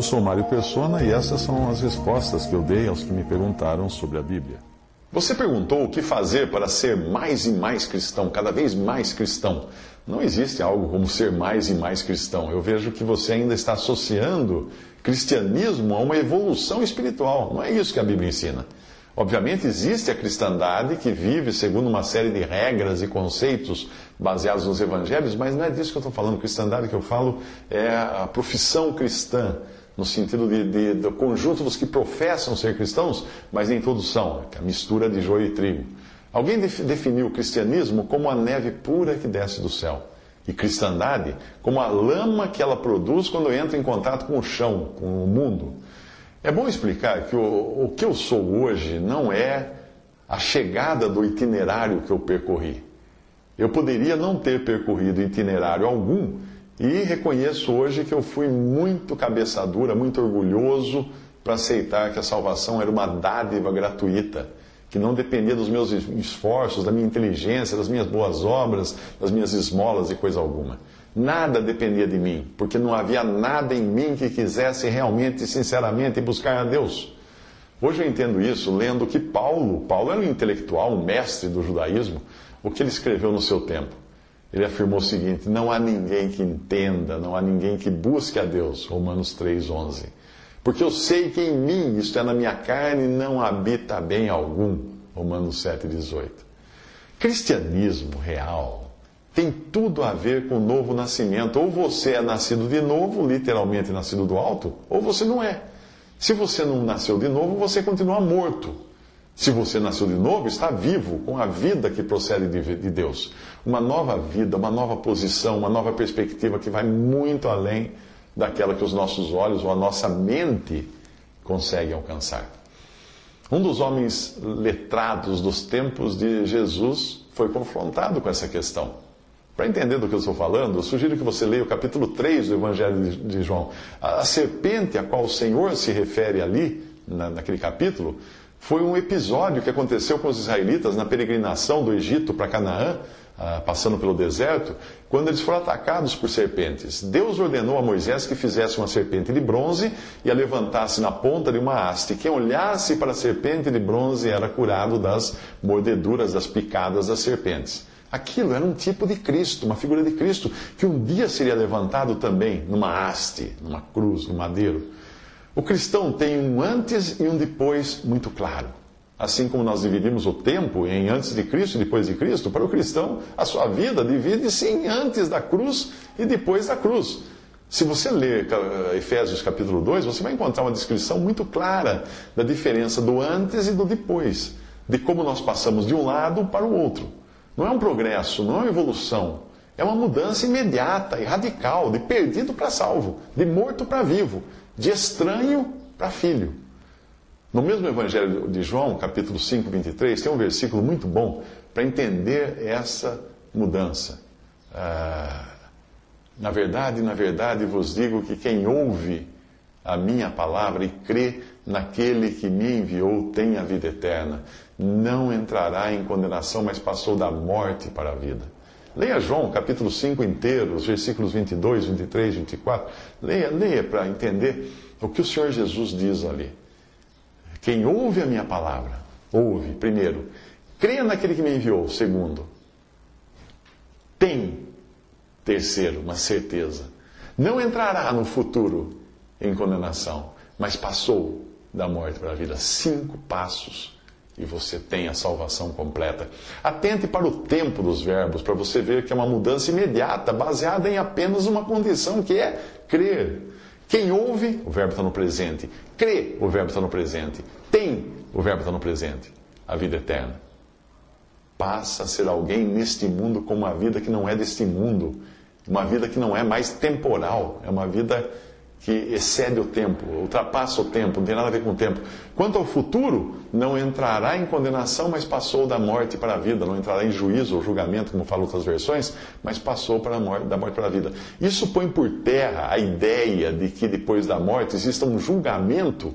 Eu sou Mário Persona e essas são as respostas que eu dei aos que me perguntaram sobre a Bíblia. Você perguntou o que fazer para ser mais e mais cristão, cada vez mais cristão. Não existe algo como ser mais e mais cristão. Eu vejo que você ainda está associando cristianismo a uma evolução espiritual. Não é isso que a Bíblia ensina. Obviamente, existe a cristandade que vive segundo uma série de regras e conceitos baseados nos evangelhos, mas não é disso que eu estou falando. Cristandade que eu falo é a profissão cristã no sentido de, de, do conjunto dos que professam ser cristãos, mas nem todos são, é a mistura de joio e trigo. Alguém definiu o cristianismo como a neve pura que desce do céu, e cristandade como a lama que ela produz quando entra em contato com o chão, com o mundo. É bom explicar que o, o que eu sou hoje não é a chegada do itinerário que eu percorri. Eu poderia não ter percorrido itinerário algum e reconheço hoje que eu fui muito cabeça dura, muito orgulhoso para aceitar que a salvação era uma dádiva gratuita, que não dependia dos meus esforços, da minha inteligência, das minhas boas obras, das minhas esmolas e coisa alguma. Nada dependia de mim, porque não havia nada em mim que quisesse realmente, sinceramente buscar a Deus. Hoje eu entendo isso lendo que Paulo, Paulo era um intelectual, um mestre do judaísmo, o que ele escreveu no seu tempo ele afirmou o seguinte: não há ninguém que entenda, não há ninguém que busque a Deus. Romanos 3,11. Porque eu sei que em mim, isto é, na minha carne, não habita bem algum. Romanos 7,18. Cristianismo real tem tudo a ver com o novo nascimento. Ou você é nascido de novo, literalmente nascido do alto, ou você não é. Se você não nasceu de novo, você continua morto. Se você nasceu de novo, está vivo, com a vida que procede de Deus. Uma nova vida, uma nova posição, uma nova perspectiva que vai muito além daquela que os nossos olhos ou a nossa mente conseguem alcançar. Um dos homens letrados dos tempos de Jesus foi confrontado com essa questão. Para entender do que eu estou falando, eu sugiro que você leia o capítulo 3 do Evangelho de João. A serpente a qual o Senhor se refere ali, naquele capítulo, foi um episódio que aconteceu com os israelitas na peregrinação do Egito para Canaã, ah, passando pelo deserto, quando eles foram atacados por serpentes. Deus ordenou a Moisés que fizesse uma serpente de bronze e a levantasse na ponta de uma haste. Quem olhasse para a serpente de bronze era curado das mordeduras, das picadas das serpentes. Aquilo era um tipo de Cristo, uma figura de Cristo, que um dia seria levantado também numa haste, numa cruz, no madeiro. O cristão tem um antes e um depois muito claro. Assim como nós dividimos o tempo em antes de Cristo e depois de Cristo, para o cristão, a sua vida divide-se em antes da cruz e depois da cruz. Se você ler Efésios capítulo 2, você vai encontrar uma descrição muito clara da diferença do antes e do depois, de como nós passamos de um lado para o outro. Não é um progresso, não é uma evolução, é uma mudança imediata e radical, de perdido para salvo, de morto para vivo de estranho para filho. No mesmo Evangelho de João, capítulo 5, 23, tem um versículo muito bom para entender essa mudança. Ah, na verdade, na verdade vos digo que quem ouve a minha palavra e crê naquele que me enviou tem a vida eterna. Não entrará em condenação, mas passou da morte para a vida. Leia João, capítulo 5 inteiro, os versículos 22, 23, 24. Leia, leia para entender o que o Senhor Jesus diz ali. Quem ouve a minha palavra, ouve, primeiro, creia naquele que me enviou, segundo, tem, terceiro, uma certeza, não entrará no futuro em condenação, mas passou da morte para a vida. Cinco passos e você tem a salvação completa. Atente para o tempo dos verbos, para você ver que é uma mudança imediata, baseada em apenas uma condição que é crer. Quem ouve, o verbo está no presente. Crê, o verbo está no presente. Tem, o verbo está no presente. A vida eterna. Passa a ser alguém neste mundo com uma vida que não é deste mundo. uma vida que não é mais temporal, é uma vida que excede o tempo, ultrapassa o tempo, não tem nada a ver com o tempo. Quanto ao futuro, não entrará em condenação, mas passou da morte para a vida, não entrará em juízo ou julgamento, como falam outras versões, mas passou para morte, da morte para a vida. Isso põe por terra a ideia de que depois da morte exista um julgamento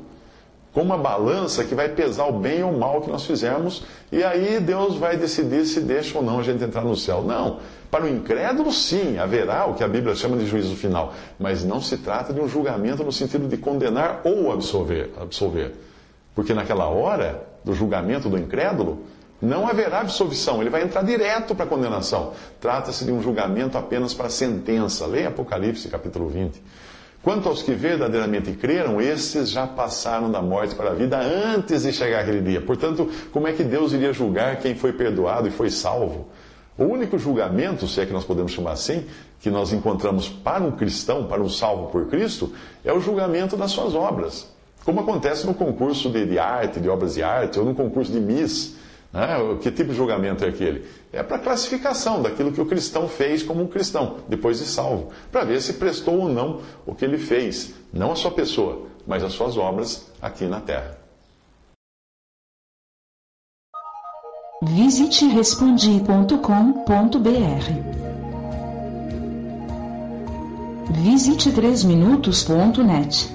com uma balança que vai pesar o bem ou o mal que nós fizemos, e aí Deus vai decidir se deixa ou não a gente entrar no céu. Não. Para o incrédulo, sim, haverá o que a Bíblia chama de juízo final, mas não se trata de um julgamento no sentido de condenar ou absolver. absolver. Porque naquela hora do julgamento do incrédulo, não haverá absolvição, ele vai entrar direto para a condenação. Trata-se de um julgamento apenas para sentença. Leia Apocalipse capítulo 20. Quanto aos que verdadeiramente creram, esses já passaram da morte para a vida antes de chegar aquele dia. Portanto, como é que Deus iria julgar quem foi perdoado e foi salvo? O único julgamento, se é que nós podemos chamar assim, que nós encontramos para um cristão, para um salvo por Cristo, é o julgamento das suas obras. Como acontece no concurso de, arte, de obras de arte, ou no concurso de Miss. Né? Que tipo de julgamento é aquele? É para classificação daquilo que o cristão fez como um cristão, depois de salvo, para ver se prestou ou não o que ele fez, não a sua pessoa, mas as suas obras aqui na terra. Visite respondi.com.br. Visite 3minutos.net.